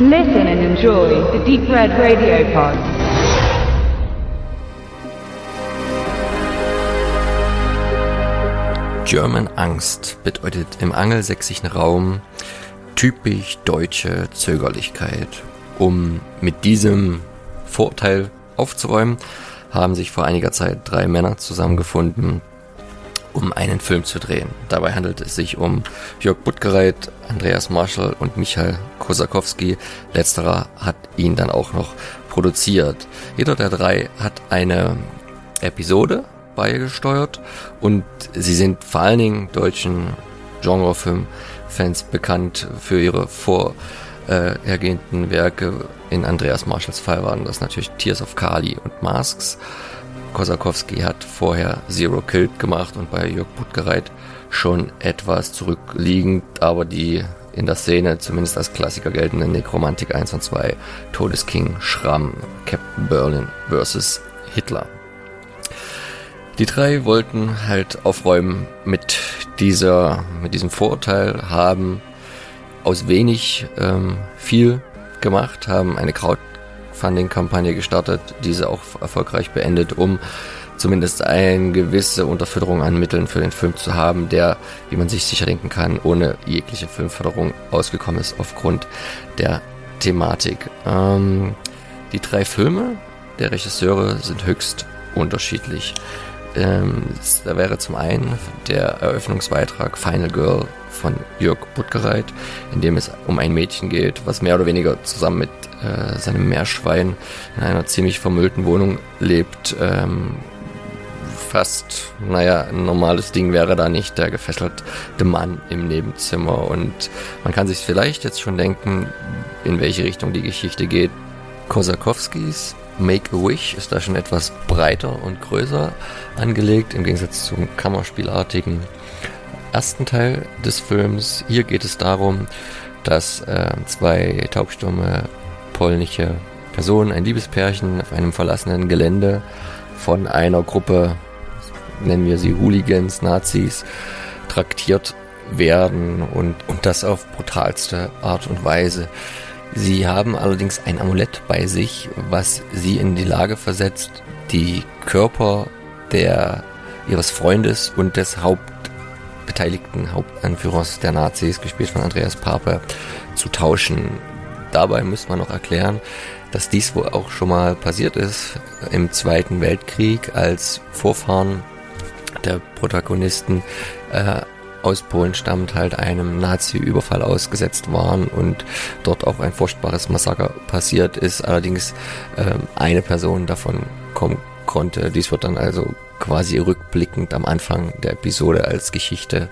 Listen and enjoy the Deep Red Radio Pod. German Angst bedeutet im angelsächsischen Raum typisch deutsche Zögerlichkeit. Um mit diesem Vorteil aufzuräumen, haben sich vor einiger Zeit drei Männer zusammengefunden, um einen Film zu drehen. Dabei handelt es sich um Jörg Buttgereit, Andreas Marschall und Michael Kosakowski. Letzterer hat ihn dann auch noch produziert. Jeder der drei hat eine Episode beigesteuert und sie sind vor allen Dingen deutschen Genrefilm-Fans bekannt für ihre vorhergehenden Werke. In Andreas Marshalls Fall waren das natürlich Tears of Kali und Masks. Kosakowski hat vorher Zero Killed gemacht und bei Jörg Buttgereit schon etwas zurückliegend, aber die in der Szene zumindest als Klassiker geltende Nekromantik 1 und 2, Todesking, Schramm, Captain Berlin vs. Hitler. Die drei wollten halt aufräumen mit dieser, mit diesem Vorurteil, haben aus wenig ähm, viel gemacht, haben eine Crowdfunding-Kampagne gestartet, diese auch erfolgreich beendet, um zumindest eine gewisse Unterfütterung an Mitteln für den Film zu haben, der, wie man sich sicher denken kann, ohne jegliche Filmförderung ausgekommen ist aufgrund der Thematik. Ähm, die drei Filme der Regisseure sind höchst unterschiedlich. Ähm, da wäre zum einen der Eröffnungsbeitrag Final Girl von Jörg Buttgereit, in dem es um ein Mädchen geht, was mehr oder weniger zusammen mit äh, seinem Meerschwein in einer ziemlich vermüllten Wohnung lebt. Ähm, fast, naja, ein normales Ding wäre da nicht der gefesselte Mann im Nebenzimmer. Und man kann sich vielleicht jetzt schon denken, in welche Richtung die Geschichte geht. Kosakowskis Make-A-Wish ist da schon etwas breiter und größer angelegt, im Gegensatz zum Kammerspielartigen ersten Teil des Films. Hier geht es darum, dass äh, zwei taubstumme polnische Personen, ein Liebespärchen, auf einem verlassenen Gelände von einer Gruppe, nennen wir sie Hooligans, Nazis, traktiert werden und, und das auf brutalste Art und Weise. Sie haben allerdings ein Amulett bei sich, was sie in die Lage versetzt, die Körper der, ihres Freundes und des Hauptbeteiligten Hauptanführers der Nazis, gespielt von Andreas Pape, zu tauschen. Dabei muss man noch erklären, dass dies wohl auch schon mal passiert ist im Zweiten Weltkrieg, als Vorfahren der Protagonisten äh, aus Polen stammt, halt einem Nazi-Überfall ausgesetzt waren und dort auch ein furchtbares Massaker passiert ist. Allerdings ähm, eine Person davon kommen konnte. Dies wird dann also quasi rückblickend am Anfang der Episode als Geschichte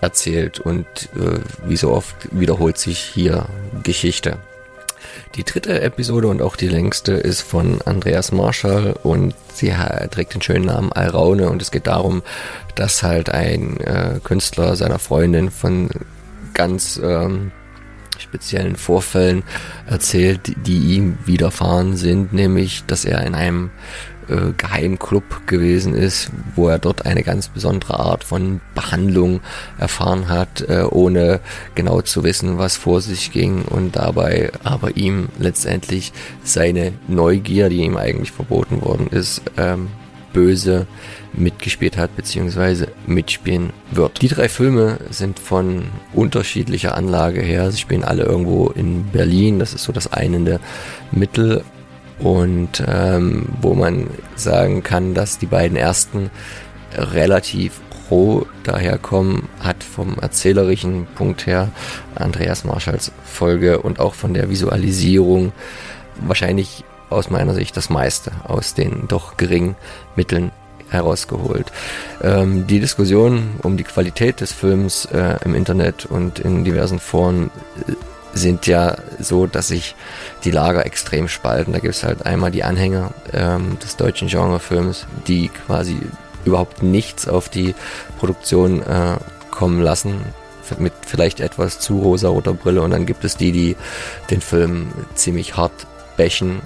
erzählt und äh, wie so oft wiederholt sich hier Geschichte. Die dritte Episode und auch die längste ist von Andreas Marschall und sie trägt den schönen Namen Alraune und es geht darum, dass halt ein äh, Künstler seiner Freundin von ganz ähm, speziellen Vorfällen erzählt, die, die ihm widerfahren sind, nämlich, dass er in einem äh, Geheimclub gewesen ist, wo er dort eine ganz besondere Art von Behandlung erfahren hat, äh, ohne genau zu wissen, was vor sich ging und dabei aber ihm letztendlich seine Neugier, die ihm eigentlich verboten worden ist, ähm, böse mitgespielt hat bzw. mitspielen wird. Die drei Filme sind von unterschiedlicher Anlage her. Sie spielen alle irgendwo in Berlin. Das ist so das einende Mittel und ähm, wo man sagen kann, dass die beiden ersten relativ roh daherkommen, hat vom erzählerischen Punkt her Andreas Marschalls Folge und auch von der Visualisierung wahrscheinlich aus meiner Sicht das meiste aus den doch geringen Mitteln herausgeholt. Ähm, die Diskussion um die Qualität des Films äh, im Internet und in diversen Foren äh, sind ja so, dass sich die Lager extrem spalten. Da gibt es halt einmal die Anhänger ähm, des deutschen Genrefilms, die quasi überhaupt nichts auf die Produktion äh, kommen lassen, mit vielleicht etwas zu rosa-roter Brille. Und dann gibt es die, die den Film ziemlich hart bächen,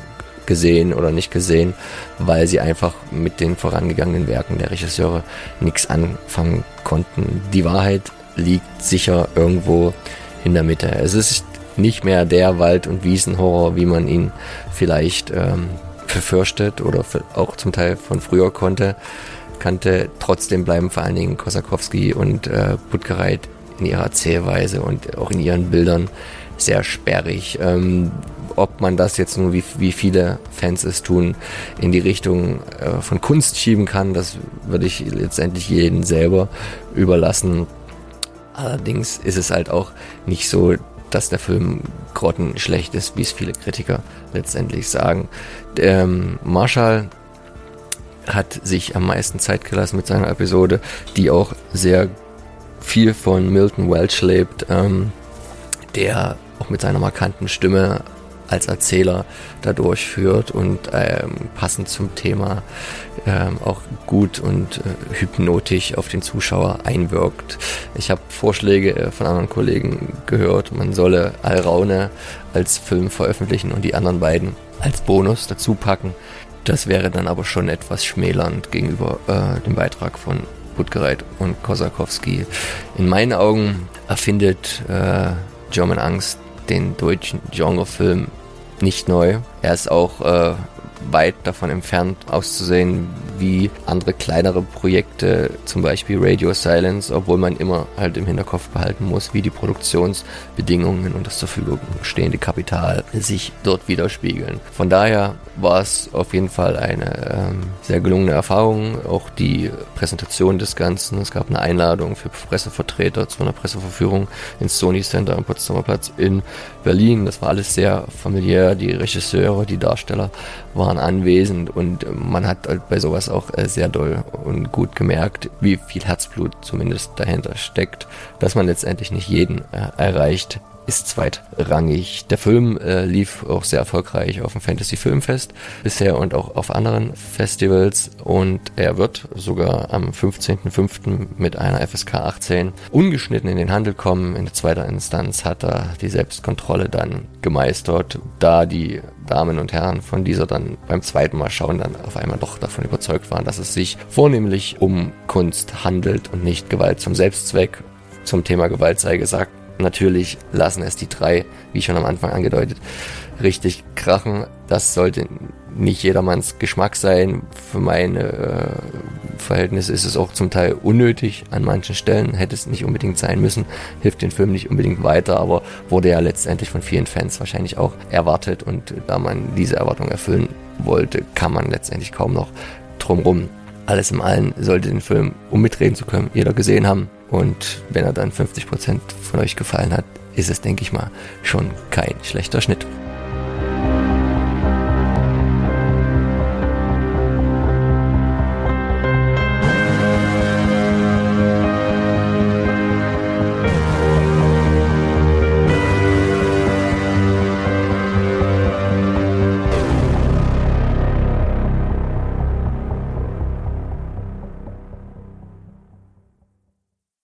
gesehen oder nicht gesehen, weil sie einfach mit den vorangegangenen Werken der Regisseure nichts anfangen konnten. Die Wahrheit liegt sicher irgendwo in der Mitte. Es ist nicht mehr der Wald- und Wiesenhorror, wie man ihn vielleicht ähm, befürchtet oder auch zum Teil von früher konnte, kannte. Trotzdem bleiben vor allen Dingen Kosakowski und äh, Budgereit in ihrer Erzählweise und auch in ihren Bildern sehr sperrig. Ähm, ob man das jetzt nur, wie, wie viele Fans es tun, in die Richtung äh, von Kunst schieben kann, das würde ich letztendlich jedem selber überlassen. Allerdings ist es halt auch nicht so, dass der Film grottenschlecht ist, wie es viele Kritiker letztendlich sagen. Ähm, Marshall hat sich am meisten Zeit gelassen mit seiner Episode, die auch sehr viel von Milton Welch lebt, ähm, der auch mit seiner markanten Stimme als Erzähler da durchführt und ähm, passend zum Thema ähm, auch gut und äh, hypnotisch auf den Zuschauer einwirkt. Ich habe Vorschläge äh, von anderen Kollegen gehört, man solle Alraune als Film veröffentlichen und die anderen beiden als Bonus dazu packen. Das wäre dann aber schon etwas schmälernd gegenüber äh, dem Beitrag von Budgereit und Kosakowski. In meinen Augen erfindet äh, German Angst den deutschen Genrefilm nicht neu. Er ist auch äh, weit davon entfernt auszusehen wie andere kleinere Projekte, zum Beispiel Radio Silence, obwohl man immer halt im Hinterkopf behalten muss, wie die Produktionsbedingungen und das zur Verfügung stehende Kapital sich dort widerspiegeln. Von daher war es auf jeden Fall eine ähm, sehr gelungene Erfahrung, auch die Präsentation des Ganzen. Es gab eine Einladung für Pressevertreter zu einer Presseverführung ins Sony Center am Potsdamer Platz in Berlin. Das war alles sehr familiär. Die Regisseure, die Darsteller waren anwesend und man hat halt bei sowas auch äh, sehr doll und gut gemerkt, wie viel Herzblut zumindest dahinter steckt, dass man letztendlich nicht jeden äh, erreicht, ist zweitrangig. Der Film äh, lief auch sehr erfolgreich auf dem Fantasy Filmfest bisher und auch auf anderen Festivals und er wird sogar am 15.05. mit einer FSK 18 ungeschnitten in den Handel kommen. In der zweiten Instanz hat er die Selbstkontrolle dann gemeistert, da die Damen und Herren von dieser dann beim zweiten Mal schauen dann auf einmal doch davon überzeugt waren, dass es sich vornehmlich um Kunst handelt und nicht Gewalt zum Selbstzweck. Zum Thema Gewalt sei gesagt, Natürlich lassen es die drei, wie schon am Anfang angedeutet, richtig krachen. Das sollte nicht jedermanns Geschmack sein. Für meine äh, Verhältnisse ist es auch zum Teil unnötig an manchen Stellen. Hätte es nicht unbedingt sein müssen. Hilft den Film nicht unbedingt weiter, aber wurde ja letztendlich von vielen Fans wahrscheinlich auch erwartet. Und da man diese Erwartung erfüllen wollte, kann man letztendlich kaum noch drumrum. Alles im Allen sollte den Film, um mitreden zu können, jeder gesehen haben. Und wenn er dann 50% von euch gefallen hat, ist es, denke ich mal, schon kein schlechter Schnitt.